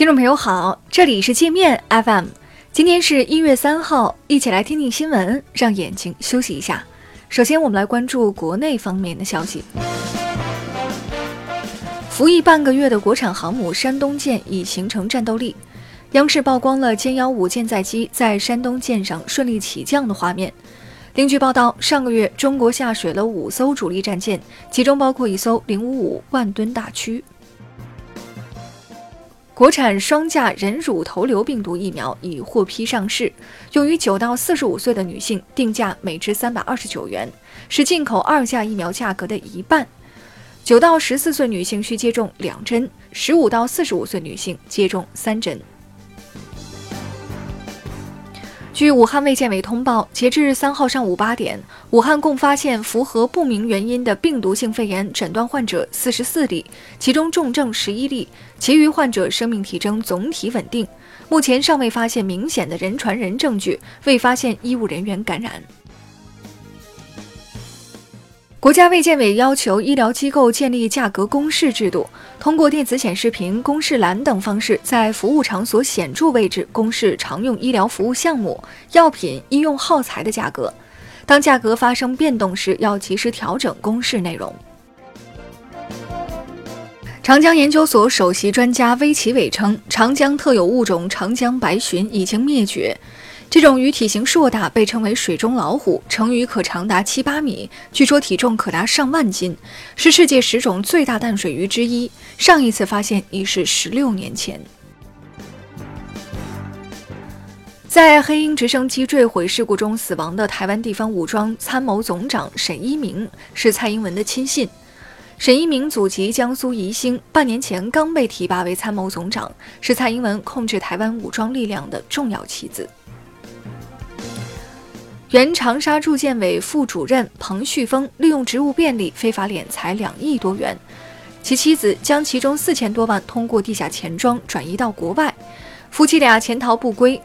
听众朋友好，这里是界面 FM，今天是一月三号，一起来听听新闻，让眼睛休息一下。首先，我们来关注国内方面的消息。服役半个月的国产航母山东舰已形成战斗力。央视曝光了歼幺五舰载机在山东舰上顺利起降的画面。另据报道，上个月中国下水了五艘主力战舰，其中包括一艘零五五万吨大驱。国产双价人乳头瘤病毒疫苗已获批上市，用于九到四十五岁的女性，定价每支三百二十九元，是进口二价疫苗价格的一半。九到十四岁女性需接种两针，十五到四十五岁女性接种三针。据武汉卫健委通报，截至三号上午八点，武汉共发现符合不明原因的病毒性肺炎诊断患者四十四例，其中重症十一例，其余患者生命体征总体稳定。目前尚未发现明显的人传人证据，未发现医务人员感染。国家卫健委要求医疗机构建立价格公示制度，通过电子显示屏、公示栏等方式，在服务场所显著位置公示常用医疗服务项目、药品、医用耗材的价格。当价格发生变动时，要及时调整公示内容。长江研究所首席专家危奇伟称，长江特有物种长江白鲟已经灭绝。这种鱼体型硕大，被称为“水中老虎”，成鱼可长达七八米，据说体重可达上万斤，是世界十种最大淡水鱼之一。上一次发现已是十六年前。在黑鹰直升机坠毁事故中死亡的台湾地方武装参谋总长沈一鸣是蔡英文的亲信。沈一鸣祖籍江苏宜兴，半年前刚被提拔为参谋总长，是蔡英文控制台湾武装力量的重要棋子。原长沙住建委副主任彭旭峰利用职务便利非法敛财两亿多元，其妻子将其中四千多万通过地下钱庄转移到国外，夫妻俩潜逃不归。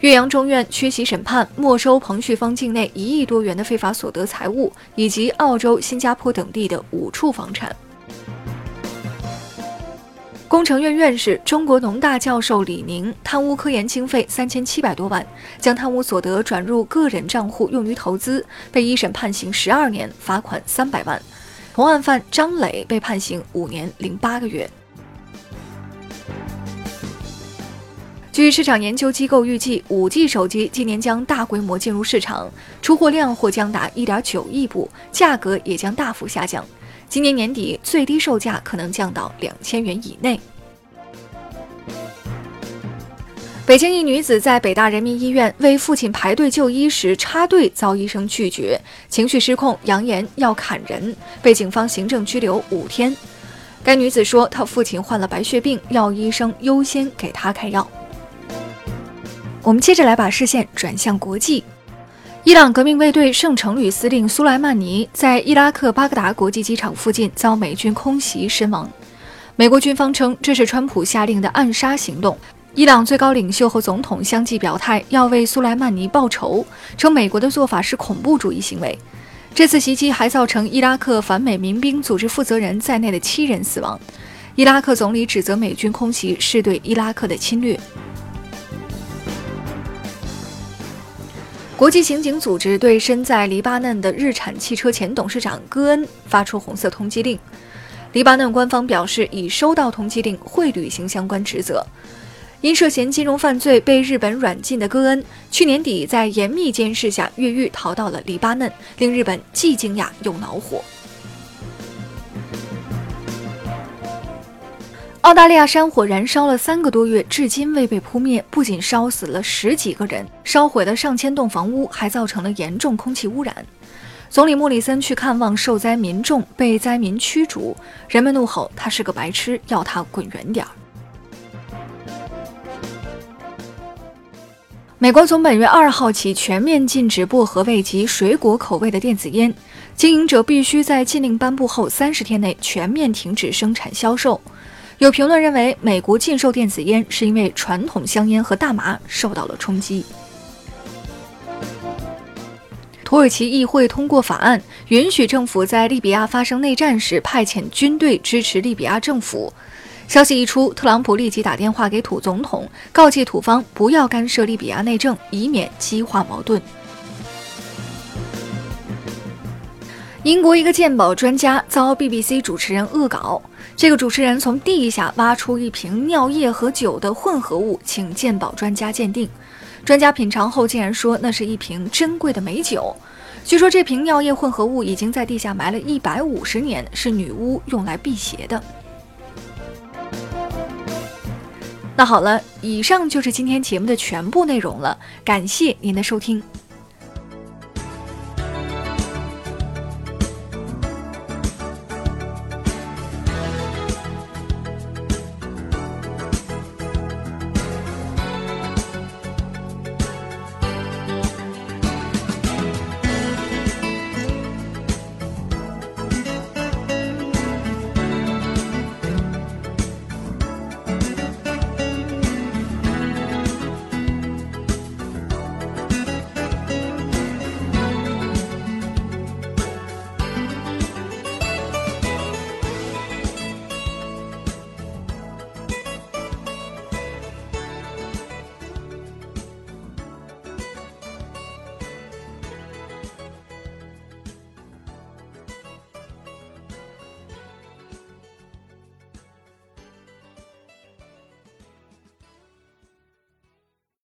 岳阳中院缺席审判，没收彭旭峰境内一亿多元的非法所得财物，以及澳洲、新加坡等地的五处房产。工程院院士、中国农大教授李宁贪污科研经费三千七百多万，将贪污所得转入个人账户用于投资，被一审判刑十二年，罚款三百万。同案犯张磊被判刑五年零八个月。据市场研究机构预计，五 G 手机今年将大规模进入市场，出货量或将达一点九亿部，价格也将大幅下降。今年年底最低售价可能降到两千元以内。北京一女子在北大人民医院为父亲排队就医时插队遭医生拒绝，情绪失控，扬言要砍人，被警方行政拘留五天。该女子说，她父亲患了白血病，要医生优先给她开药。我们接着来把视线转向国际。伊朗革命卫队圣城旅司令苏莱曼尼在伊拉克巴格达国际机场附近遭美军空袭身亡。美国军方称这是川普下令的暗杀行动。伊朗最高领袖和总统相继表态要为苏莱曼尼报仇，称美国的做法是恐怖主义行为。这次袭击还造成伊拉克反美民兵组织负责人在内的七人死亡。伊拉克总理指责美军空袭是对伊拉克的侵略。国际刑警组织对身在黎巴嫩的日产汽车前董事长戈恩发出红色通缉令。黎巴嫩官方表示已收到通缉令，会履行相关职责。因涉嫌金融犯罪被日本软禁的戈恩，去年底在严密监视下越狱逃到了黎巴嫩，令日本既惊讶又恼火。澳大利亚山火燃烧了三个多月，至今未被扑灭。不仅烧死了十几个人，烧毁了上千栋房屋，还造成了严重空气污染。总理莫里森去看望受灾民众，被灾民驱逐，人们怒吼他是个白痴，要他滚远点儿。美国从本月二号起全面禁止薄荷味及水果口味的电子烟，经营者必须在禁令颁布后三十天内全面停止生产销售。有评论认为，美国禁售电子烟是因为传统香烟和大麻受到了冲击。土耳其议会通过法案，允许政府在利比亚发生内战时派遣军队支持利比亚政府。消息一出，特朗普立即打电话给土总统，告诫土方不要干涉利比亚内政，以免激化矛盾。英国一个鉴宝专家遭 BBC 主持人恶搞，这个主持人从地下挖出一瓶尿液和酒的混合物，请鉴宝专家鉴定。专家品尝后竟然说那是一瓶珍贵的美酒。据说这瓶尿液混合物已经在地下埋了一百五十年，是女巫用来辟邪的。那好了，以上就是今天节目的全部内容了，感谢您的收听。